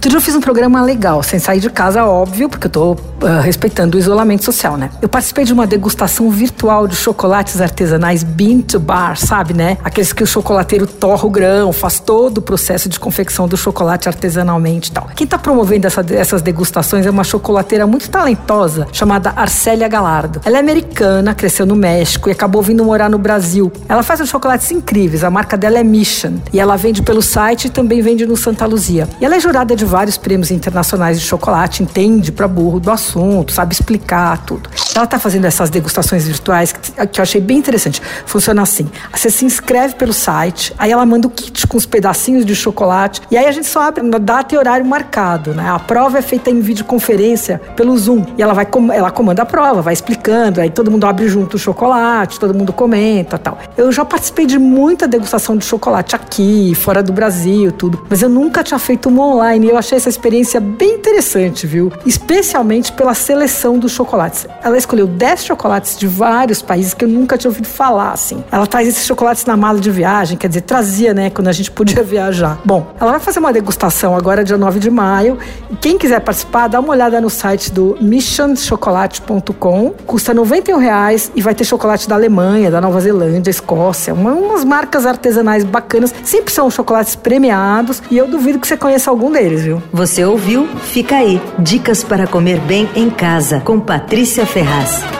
Outro dia eu fiz um programa legal, sem sair de casa, óbvio, porque eu tô uh, respeitando o isolamento social, né? Eu participei de uma degustação virtual de chocolates artesanais bean to bar, sabe, né? Aqueles que o chocolateiro torra o grão, faz todo o processo de confecção do chocolate artesanalmente e tal. Quem tá promovendo essa, essas degustações é uma chocolateira muito talentosa, chamada Arcélia Galardo. Ela é americana, cresceu no México e acabou vindo morar no Brasil. Ela faz uns chocolates incríveis, a marca dela é Mission. E ela vende pelo site e também vende no Santa Luzia. E ela é jurada de vários prêmios internacionais de chocolate, entende pra burro do assunto, sabe explicar tudo. Ela tá fazendo essas degustações virtuais que, que eu achei bem interessante. Funciona assim: você se inscreve pelo site, aí ela manda o kit com os pedacinhos de chocolate, e aí a gente só abre na data e horário marcado, né? A prova é feita em videoconferência pelo Zoom. E ela vai ela comanda a prova, vai explicando, aí todo mundo abre junto o chocolate, todo mundo comenta tal. Eu já participei de muita degustação de chocolate aqui, fora do Brasil, tudo, mas eu nunca tinha feito uma online. Eu achei essa experiência bem interessante, viu? Especialmente pela seleção dos chocolates. Ela escolheu 10 chocolates de vários países que eu nunca tinha ouvido falar, assim. Ela traz esses chocolates na mala de viagem, quer dizer, trazia, né, quando a gente podia viajar. Bom, ela vai fazer uma degustação agora, dia 9 de maio. Quem quiser participar, dá uma olhada no site do missionchocolate.com. Custa 91 reais e vai ter chocolate da Alemanha, da Nova Zelândia, Escócia. Uma, umas marcas artesanais bacanas. Sempre são chocolates premiados e eu duvido que você conheça algum deles, viu? Você ouviu? Fica aí. Dicas para comer bem em casa com Patrícia Ferraz.